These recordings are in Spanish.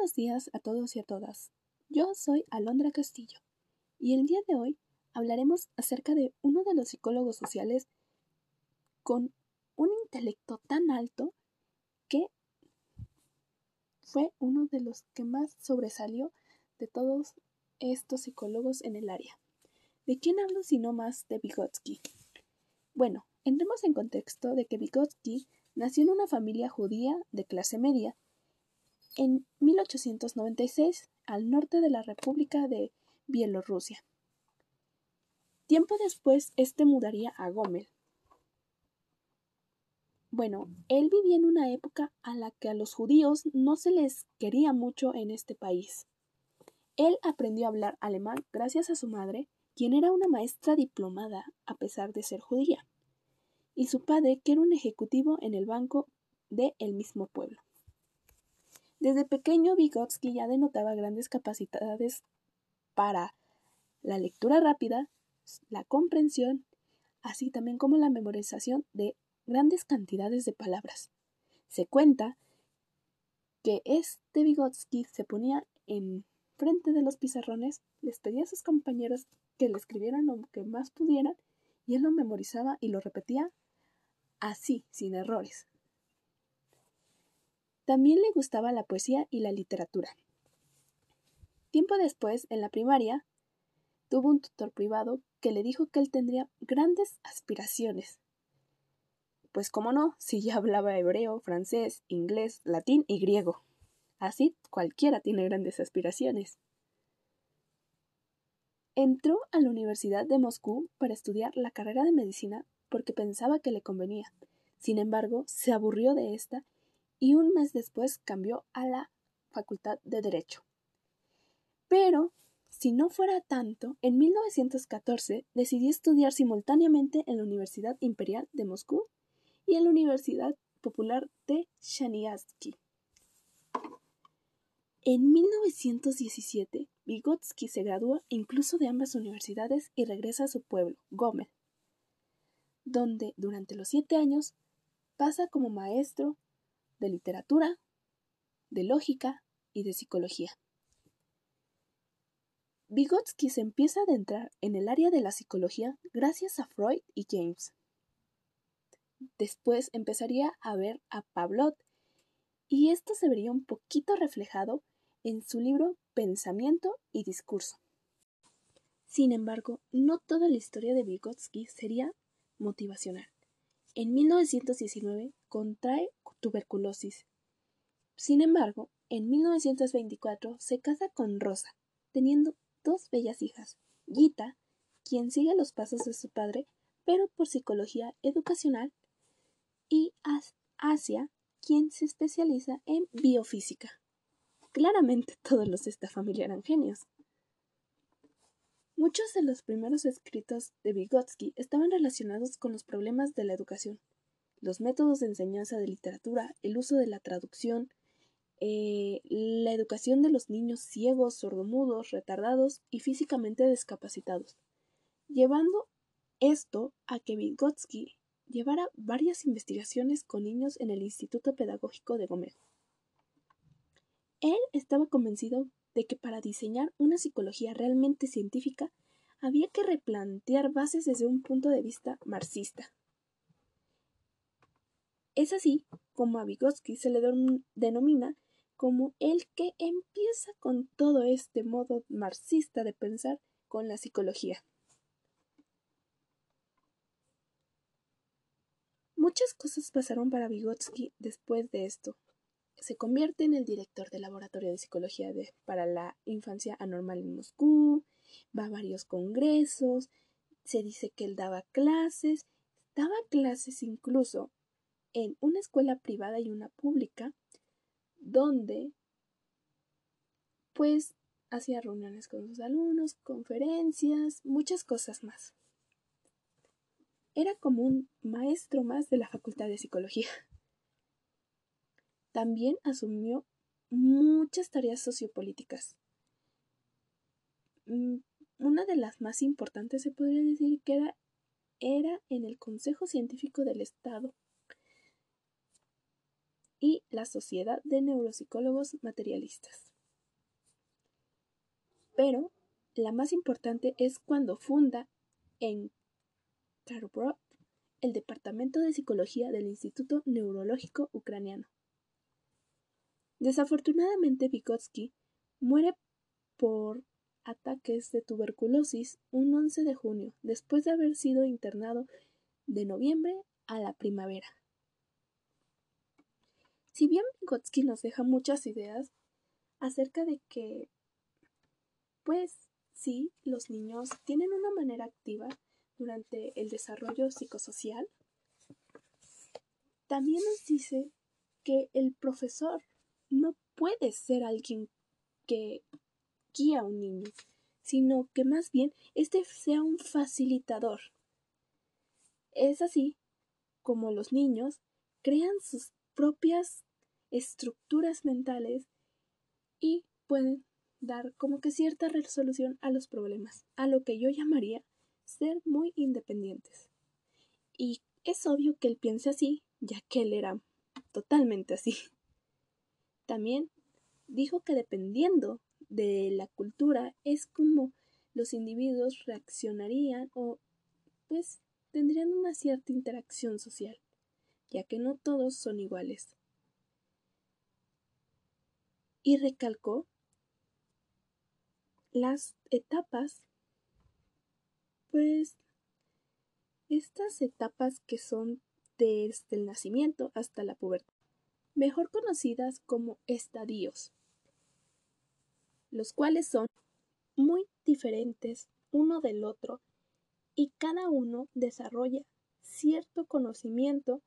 buenos días a todos y a todas. Yo soy Alondra Castillo y el día de hoy hablaremos acerca de uno de los psicólogos sociales con un intelecto tan alto que fue uno de los que más sobresalió de todos estos psicólogos en el área. ¿De quién hablo si no más de Vygotsky? Bueno, entremos en contexto de que Vygotsky nació en una familia judía de clase media en 1896 al norte de la República de Bielorrusia. Tiempo después, este mudaría a Gomel. Bueno, él vivía en una época a la que a los judíos no se les quería mucho en este país. Él aprendió a hablar alemán gracias a su madre, quien era una maestra diplomada a pesar de ser judía, y su padre, que era un ejecutivo en el banco de el mismo pueblo. Desde pequeño Vygotsky ya denotaba grandes capacidades para la lectura rápida, la comprensión, así también como la memorización de grandes cantidades de palabras. Se cuenta que este Vygotsky se ponía en frente de los pizarrones, les pedía a sus compañeros que le escribieran lo que más pudieran y él lo memorizaba y lo repetía así, sin errores. También le gustaba la poesía y la literatura. Tiempo después, en la primaria, tuvo un tutor privado que le dijo que él tendría grandes aspiraciones. Pues cómo no, si ya hablaba hebreo, francés, inglés, latín y griego. Así cualquiera tiene grandes aspiraciones. Entró a la Universidad de Moscú para estudiar la carrera de medicina porque pensaba que le convenía. Sin embargo, se aburrió de esta y un mes después cambió a la Facultad de Derecho. Pero, si no fuera tanto, en 1914 decidió estudiar simultáneamente en la Universidad Imperial de Moscú y en la Universidad Popular de Shaniatsky. En 1917, Vygotsky se gradúa incluso de ambas universidades y regresa a su pueblo, Gomel, donde durante los siete años pasa como maestro de literatura, de lógica y de psicología. Vygotsky se empieza a adentrar en el área de la psicología gracias a Freud y James. Después empezaría a ver a Pavlov y esto se vería un poquito reflejado en su libro Pensamiento y Discurso. Sin embargo, no toda la historia de Vygotsky sería motivacional. En 1919 contrae tuberculosis. Sin embargo, en 1924 se casa con Rosa, teniendo dos bellas hijas, Gita, quien sigue los pasos de su padre, pero por psicología educacional, y Asia, quien se especializa en biofísica. Claramente todos los de esta familia eran genios. Muchos de los primeros escritos de Vygotsky estaban relacionados con los problemas de la educación, los métodos de enseñanza de literatura, el uso de la traducción, eh, la educación de los niños ciegos, sordomudos, retardados y físicamente discapacitados, llevando esto a que Vygotsky llevara varias investigaciones con niños en el Instituto Pedagógico de Gómez. Él estaba convencido de que para diseñar una psicología realmente científica había que replantear bases desde un punto de vista marxista. Es así como a Vygotsky se le denomina como el que empieza con todo este modo marxista de pensar con la psicología. Muchas cosas pasaron para Vygotsky después de esto, se convierte en el director del Laboratorio de Psicología para la Infancia Anormal en Moscú, va a varios congresos, se dice que él daba clases, daba clases incluso en una escuela privada y una pública, donde pues hacía reuniones con sus alumnos, conferencias, muchas cosas más. Era como un maestro más de la Facultad de Psicología. También asumió muchas tareas sociopolíticas. Mm, una de las más importantes se podría decir que era, en el Consejo Científico del Estado y la Sociedad de Neuropsicólogos Materialistas. pero la más importante es cuando funda en Kharkov el Departamento de Psicología del Instituto Neurológico Ucraniano. Desafortunadamente, Vygotsky muere por ataques de tuberculosis un 11 de junio, después de haber sido internado de noviembre a la primavera. Si bien Vygotsky nos deja muchas ideas acerca de que, pues sí, los niños tienen una manera activa durante el desarrollo psicosocial, también nos dice que el profesor no puede ser alguien que guía a un niño, sino que más bien este sea un facilitador. Es así como los niños crean sus propias estructuras mentales y pueden dar como que cierta resolución a los problemas, a lo que yo llamaría ser muy independientes. Y es obvio que él piense así, ya que él era totalmente así. También dijo que dependiendo de la cultura es como los individuos reaccionarían o pues tendrían una cierta interacción social, ya que no todos son iguales. Y recalcó las etapas, pues estas etapas que son desde el nacimiento hasta la pubertad, mejor conocidas como estadios los cuales son muy diferentes uno del otro y cada uno desarrolla cierto conocimiento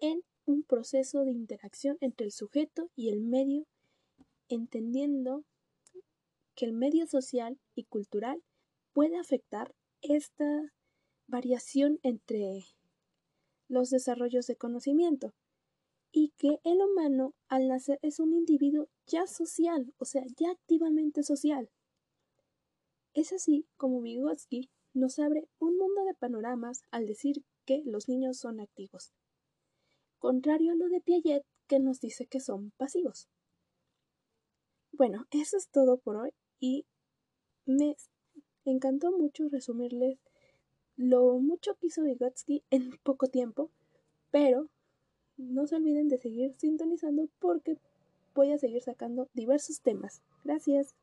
en un proceso de interacción entre el sujeto y el medio, entendiendo que el medio social y cultural puede afectar esta variación entre los desarrollos de conocimiento y que el humano al nacer es un individuo ya social, o sea, ya activamente social. Es así como Vygotsky nos abre un mundo de panoramas al decir que los niños son activos, contrario a lo de Piaget que nos dice que son pasivos. Bueno, eso es todo por hoy y me encantó mucho resumirles lo mucho que hizo Vygotsky en poco tiempo, pero no se olviden de seguir sintonizando porque voy a seguir sacando diversos temas. Gracias.